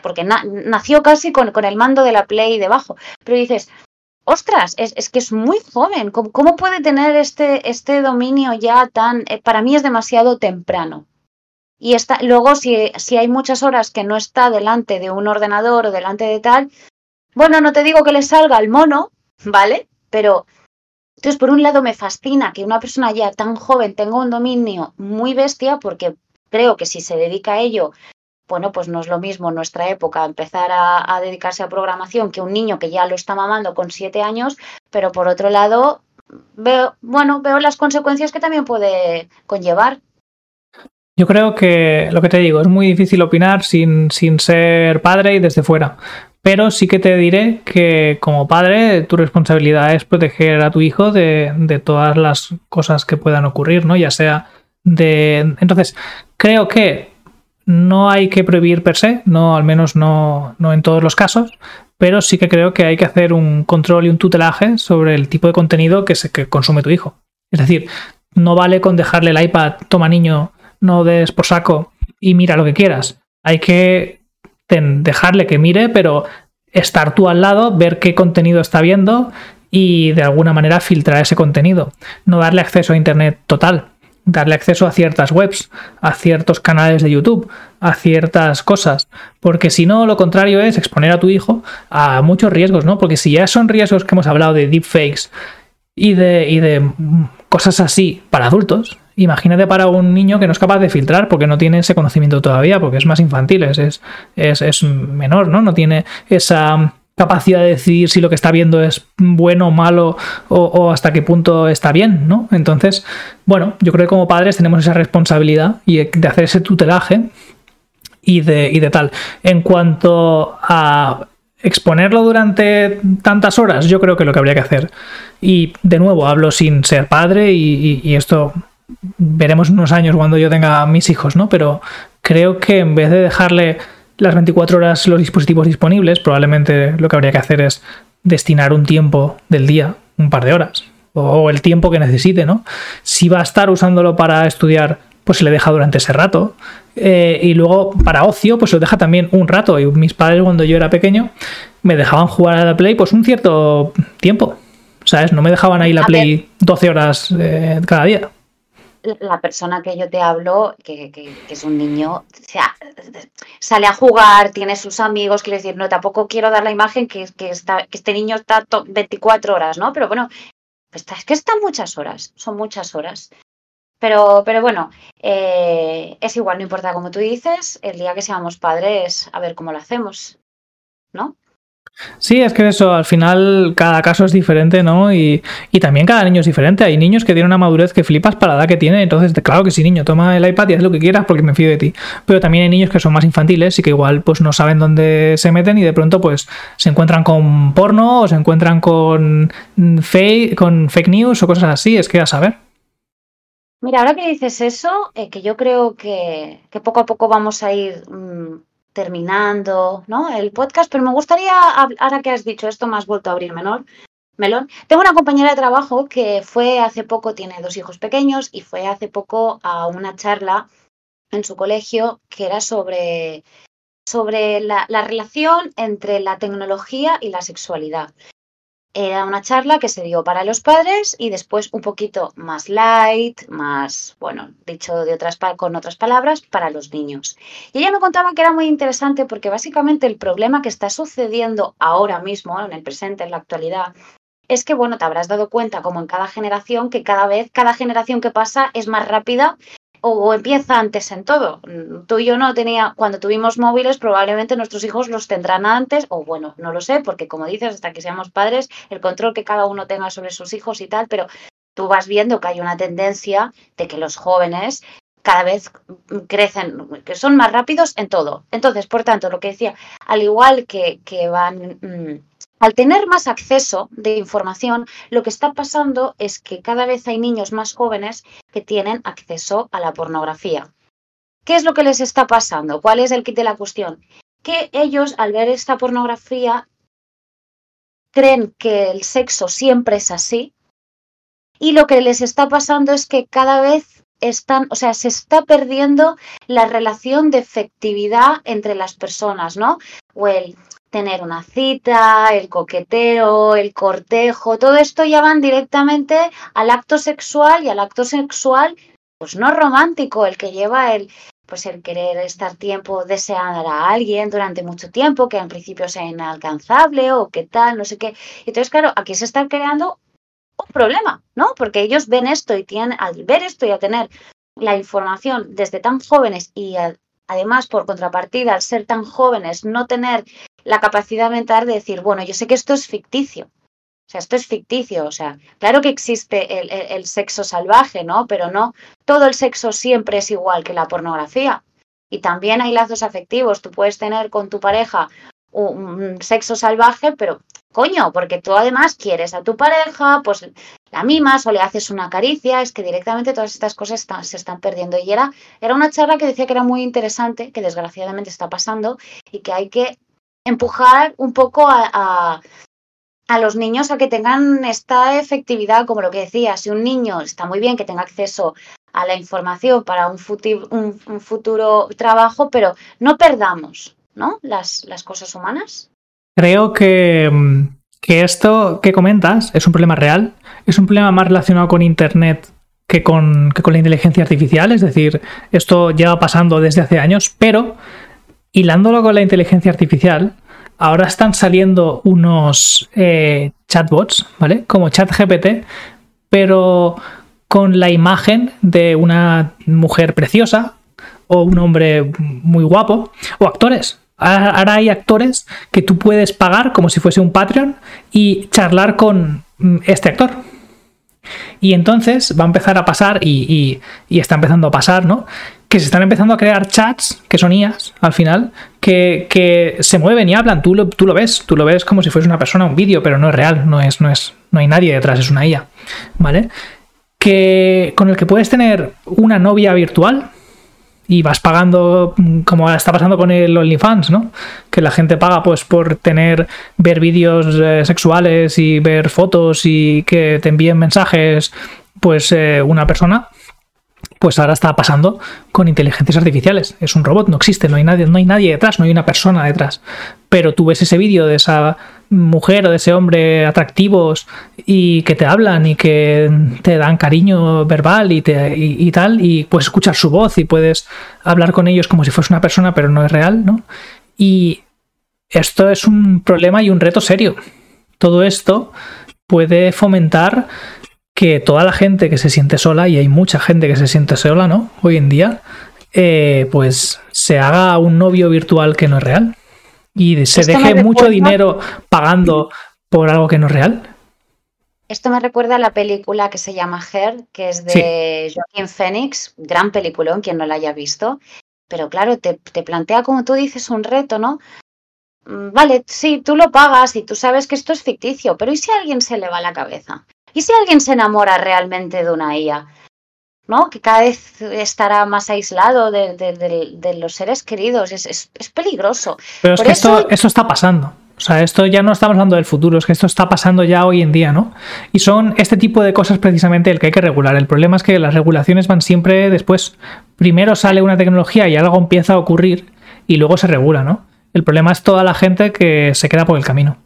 A: porque nació casi con, con, el mando de la Play debajo, pero dices, ostras, es, que es muy joven. ¿Cómo, puede tener este, este, dominio ya tan... Eh, para mí es demasiado temprano. Y está, luego, si, si hay muchas horas que no está delante de un ordenador o delante de tal, bueno, no te digo que le salga el mono, ¿vale? Pero entonces, por un lado, me fascina que una persona ya tan joven tenga un dominio muy bestia, porque creo que si se dedica a ello, bueno, pues no es lo mismo en nuestra época empezar a, dedicarse a programación que un niño que ya lo está mamando con siete años, pero por otro lado, veo, bueno, veo las consecuencias que también puede conllevar.
B: Yo creo que lo que te digo, es muy difícil opinar sin, sin ser padre y desde fuera. Pero sí que te diré que como padre tu responsabilidad es proteger a tu hijo de, de todas las cosas que puedan ocurrir, ¿no? Ya sea de... Entonces, creo que no hay que prohibir per se, no, al menos no, no en todos los casos, pero sí que creo que hay que hacer un control y un tutelaje sobre el tipo de contenido que, se, consume tu hijo. Es decir, no vale con dejarle el iPad, toma niño, no des por saco y mira lo que quieras. Hay que dejarle que mire, pero estar tú al lado, ver qué contenido está viendo y de alguna manera filtrar ese contenido. No darle acceso a Internet total darle acceso a ciertas webs, a ciertos canales de YouTube, a ciertas cosas, porque si no, lo contrario es exponer a tu hijo a muchos riesgos, ¿no? Porque si ya son riesgos que hemos hablado de deepfakes y de, y de cosas así para adultos, imagínate para un niño que no es capaz de filtrar porque no tiene ese conocimiento todavía, porque es más infantil, es, es, es menor, ¿no? No tiene esa capacidad de decidir si lo que está viendo es bueno malo o, hasta qué punto está bien, ¿no? Entonces, bueno, yo creo que como padres tenemos esa responsabilidad y de hacer ese tutelaje y de, y de tal. En cuanto a exponerlo durante tantas horas, yo creo que lo que habría que hacer. Y de nuevo, hablo sin ser padre y, y esto veremos unos años cuando yo tenga mis hijos, ¿no? Pero creo que en vez de dejarle las 24 horas los dispositivos disponibles, probablemente lo que habría que hacer es destinar un tiempo del día, un par de horas o el tiempo que necesite, ¿no? Si va a estar usándolo para estudiar, pues se le deja durante ese rato. Eh, y luego para ocio, pues se lo deja también un rato. Y mis padres cuando yo era pequeño me dejaban jugar a la Play pues un cierto tiempo. ¿Sabes? No me dejaban ahí la Play 12 horas eh, cada día
A: la persona que yo te hablo, que, es un niño, sea, sale a jugar, tiene sus amigos, quiere decir, no, tampoco quiero dar la imagen que, que, está, que este niño está 24 horas, ¿no? Pero bueno, es que están muchas horas, son muchas horas. Pero, pero bueno, eh, es igual, no importa como tú dices, el día que seamos padres, a ver cómo lo hacemos, ¿no?
B: Sí, es que eso, al final cada caso es diferente, ¿no? Y, también cada niño es diferente. Hay niños que tienen una madurez que flipas para la edad que tienen, entonces, claro que sí, niño, toma el iPad y haz lo que quieras porque me fío de ti. Pero también hay niños que son más infantiles y que igual pues no saben dónde se meten y de pronto pues se encuentran con porno o se encuentran con fake, con fake news o cosas así, es que a saber.
A: Mira, ahora que dices eso, eh, que yo creo que, poco a poco vamos a ir mm, terminando ¿no? el podcast, pero me gustaría, ahora que has dicho esto, me has vuelto a abrir menor, melón. Tengo una compañera de trabajo que fue hace poco, tiene dos hijos pequeños, y fue hace poco a una charla en su colegio que era sobre, sobre la relación entre la tecnología y la sexualidad. Era una charla que se dio para los padres y después un poquito más light, más, bueno, dicho de otras, con otras palabras, para los niños. Y ella me contaba que era muy interesante porque básicamente el problema que está sucediendo ahora mismo, en el presente, en la actualidad, es que, bueno, te habrás dado cuenta, como en cada generación, que cada vez, cada generación que pasa es más rápida o, empieza antes en todo. Tú y yo no tenía, cuando tuvimos móviles, probablemente nuestros hijos los tendrán antes, o bueno, no lo sé, porque como dices, hasta que seamos padres, el control que cada uno tenga sobre sus hijos y tal, pero tú vas viendo que hay una tendencia de que los jóvenes cada vez crecen, que son más rápidos en todo. Entonces, por tanto, lo que decía, al igual que, que van... Mm, al tener más acceso de información, lo que está pasando es que cada vez hay niños más jóvenes que tienen acceso a la pornografía. ¿Qué es lo que les está pasando? ¿Cuál es el kit de la cuestión? Que ellos, al ver esta pornografía, creen que el sexo siempre es así y lo que les está pasando es que cada vez están, o sea, se está perdiendo la relación de efectividad entre las personas, ¿no? O el tener una cita, el coqueteo, el cortejo, todo esto ya van directamente al acto sexual y al acto sexual, pues no romántico, el que lleva el, pues el querer estar tiempo deseando a alguien durante mucho tiempo, que en principio sea inalcanzable o qué tal, no sé qué. Entonces, claro, aquí se está creando un problema, ¿no? Porque ellos ven esto y tienen, al ver esto y a tener la información desde tan jóvenes y además por contrapartida al ser tan jóvenes no tener la capacidad mental de decir, bueno, yo sé que esto es ficticio. O sea, esto es ficticio. O sea, claro que existe el, sexo salvaje, ¿no? Pero no todo el sexo siempre es igual que la pornografía. Y también hay lazos afectivos. Tú puedes tener con tu pareja un, sexo salvaje, pero coño, porque tú además quieres a tu pareja, pues la mimas o le haces una caricia, es que directamente todas estas cosas se están perdiendo. Y era, era una charla que decía que era muy interesante, que desgraciadamente está pasando y que hay que empujar un poco a, a, los niños a que tengan esta efectividad, como lo que decía, si un niño está muy bien que tenga acceso a la información para un, futuro, un, futuro trabajo, pero no perdamos ¿no? Las, las cosas humanas.
B: Creo que, que esto que comentas es un problema real, es un problema más relacionado con Internet que con, que con, la inteligencia artificial, es decir, esto lleva pasando desde hace años, pero hilándolo con la inteligencia artificial, ahora están saliendo unos eh, chatbots, ¿vale? Como ChatGPT, pero con la imagen de una mujer preciosa o un hombre muy guapo o actores. Ahora hay actores que tú puedes pagar como si fuese un Patreon y charlar con mm, este actor. Y entonces va a empezar a pasar, y, y está empezando a pasar, ¿no? Que se están empezando a crear chats, que son IAs al final, que, se mueven y hablan. Tú lo, tú lo ves, tú lo ves como si fuese una persona, un vídeo, pero no es real, no es, no es, no hay nadie detrás, es una IA. ¿Vale? Que, con el que puedes tener una novia virtual y vas pagando, mm, como está pasando con el OnlyFans, ¿no? Que la gente paga pues por tener, ver vídeos eh, sexuales y ver fotos y que te envíen mensajes, pues eh, una persona. Pues ahora está pasando con inteligencias artificiales. Es un robot, no existe, no hay nadie, no hay nadie detrás, no hay una persona detrás. Pero tú ves ese vídeo de esa mujer o de ese hombre atractivos y que te hablan y que te dan cariño verbal y, te, y, tal, y puedes escuchar su voz y puedes hablar con ellos como si fuese una persona, pero no es real, ¿no? Y esto es un problema y un reto serio. Todo esto puede fomentar que toda la gente que se siente sola, y hay mucha gente que se siente sola, ¿no? Hoy en día, eh, pues se haga un novio virtual que no es real y se deje mucho dinero pagando por algo que no es real.
A: Esto me recuerda a la película que se llama Her, que es de Joaquín Phoenix, gran peliculón, quien no la haya visto. Pero claro, te, te plantea, como tú dices, un reto, ¿no? Mm, vale, sí, tú lo pagas y tú sabes que esto es ficticio, pero ¿y si a alguien se le va la cabeza? ¿Y si alguien se enamora realmente de una IA? ¿no? Que cada vez estará más aislado de, los seres queridos. Es, peligroso.
B: Pero es que esto, está pasando. O sea, esto ya no estamos hablando del futuro, es que esto está pasando ya hoy en día, ¿no? Y son este tipo de cosas precisamente el que hay que regular. El problema es que las regulaciones van siempre después. Primero sale una tecnología y algo empieza a ocurrir y luego se regula, ¿no? El problema es toda la gente que se queda por el camino.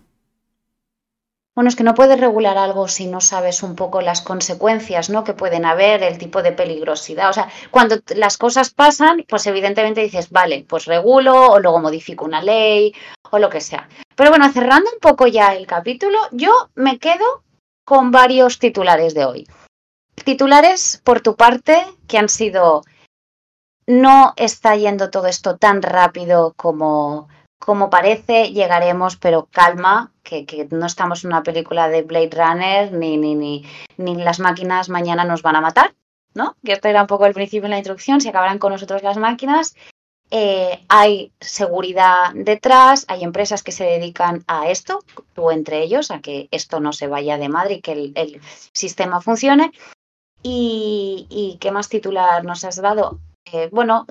A: Bueno, es que no puedes regular algo si no sabes un poco las consecuencias ¿no? que pueden haber, el tipo de peligrosidad. O sea, cuando las cosas pasan, pues evidentemente dices, vale, pues regulo o luego modifico una ley o lo que sea. Pero bueno, cerrando un poco ya el capítulo, yo me quedo con varios titulares de hoy. Titulares por tu parte que han sido, no está yendo todo esto tan rápido como como parece, llegaremos, pero calma, que, no estamos en una película de Blade Runner, ni, ni, ni, ni las máquinas mañana nos van a matar, ¿no? Que esto era un poco el principio en la introducción, se acabarán con nosotros las máquinas. Eh, hay seguridad detrás, hay empresas que se dedican a esto, tú entre ellos, a que esto no se vaya de madre y que el, sistema funcione. Y, qué más titular nos has dado? Eh, bueno,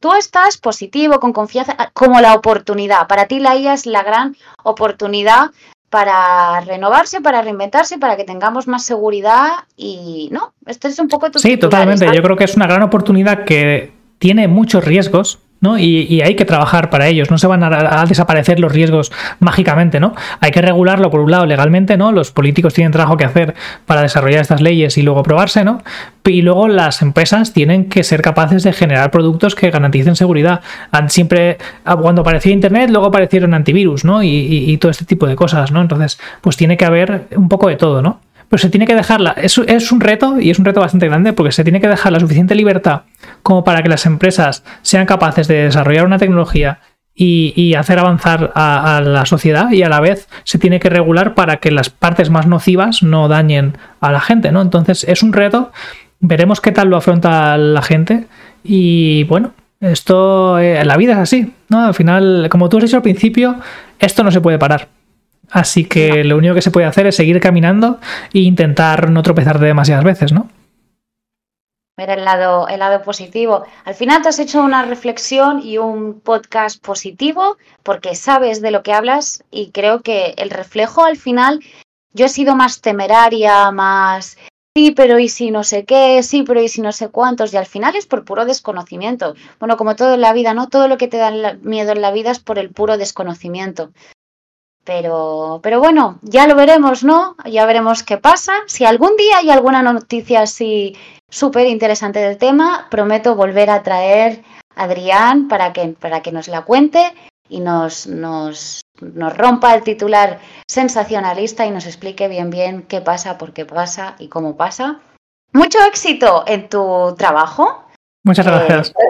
A: tú estás positivo, con confianza, ah, como la oportunidad. Para ti la IA es la gran oportunidad para renovarse, para reinventarse, para que tengamos más seguridad y no, esto es un poco tu
B: Sí, totalmente. Yo creo que es una gran oportunidad que tiene muchos riesgos, ¿no? Y, hay que trabajar para ellos, no se van a, desaparecer los riesgos mágicamente, ¿no? Hay que regularlo por un lado legalmente, ¿no? Los políticos tienen trabajo que hacer para desarrollar estas leyes y luego aprobarse, ¿no? Y luego las empresas tienen que ser capaces de generar productos que garanticen seguridad. Siempre, ah, cuando apareció Internet, luego aparecieron antivirus, ¿no? Y, y todo este tipo de cosas, ¿no? Entonces, pues tiene que haber un poco de todo, ¿no? Pero se tiene que dejarla. Es, es un reto y es un reto bastante grande porque se tiene que dejar la suficiente libertad como para que las empresas sean capaces de desarrollar una tecnología y, hacer avanzar a, la sociedad y a la vez se tiene que regular para que las partes más nocivas no dañen a la gente, ¿no? Entonces es un reto, veremos qué tal lo afronta la gente y bueno, esto, eh, la vida es así, ¿no? Al final, como tú has dicho al principio, esto no se puede parar. Así que lo único que se puede hacer es seguir caminando e intentar no tropezar demasiadas veces, ¿no?
A: Ver el lado, el lado positivo. Al final te has hecho una reflexión y un podcast positivo porque sabes de lo que hablas y creo que el reflejo al final, yo he sido más temeraria, más sí, pero y si no sé qué, sí, pero y si no sé cuántos, y al final es por puro desconocimiento. Bueno, como todo en la vida, ¿no? Todo lo que te da miedo en la vida es por el puro desconocimiento. Pero, pero bueno, ya lo veremos, ¿no? Ya veremos qué pasa. Si algún día hay alguna noticia así súper interesante del tema, prometo volver a traer a Adrián para que, para que nos la cuente y nos, nos, nos rompa el titular sensacionalista y nos explique bien bien qué pasa, por qué pasa y cómo pasa. Mucho éxito en tu trabajo.
B: Muchas gracias. Eh,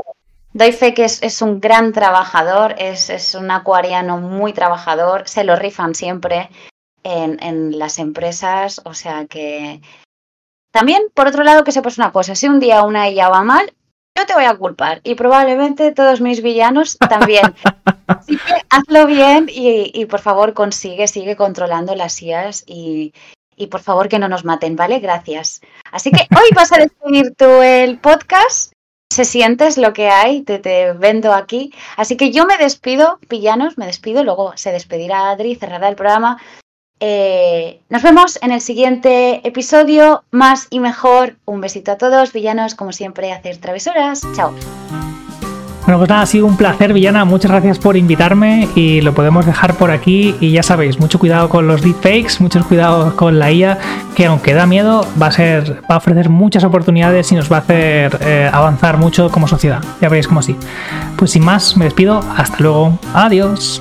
A: doy fe que es, un gran trabajador, es, un acuariano muy trabajador, se lo rifan siempre en, las empresas, o sea que... También, por otro lado, que sepas una cosa, si un día una IA va mal, yo te voy a culpar y probablemente todos mis villanos también. Así que hazlo bien y, por favor consigue, sigue controlando las IAs y, y por favor que no nos maten, ¿vale? Gracias. Así que hoy vas a despedir tú el podcast se siente es lo que hay, te, te, vendo aquí. Así que yo me despido, villanos, me despido, luego se despedirá Adri, cerrará el programa. Eh, nos vemos en el siguiente episodio, más y mejor. Un besito a todos, villanos, como siempre, hacer travesuras. Chao.
B: Bueno, pues nada, ha sido un placer, Villana. Muchas gracias por invitarme y lo podemos dejar por aquí. Y ya sabéis, mucho cuidado con los deepfakes, mucho cuidado con la IA, que aunque da miedo, va a ser, va a ofrecer muchas oportunidades y nos va a hacer eh, avanzar mucho como sociedad. Ya veréis como sí. Pues sin más, me despido. Hasta luego. Adiós.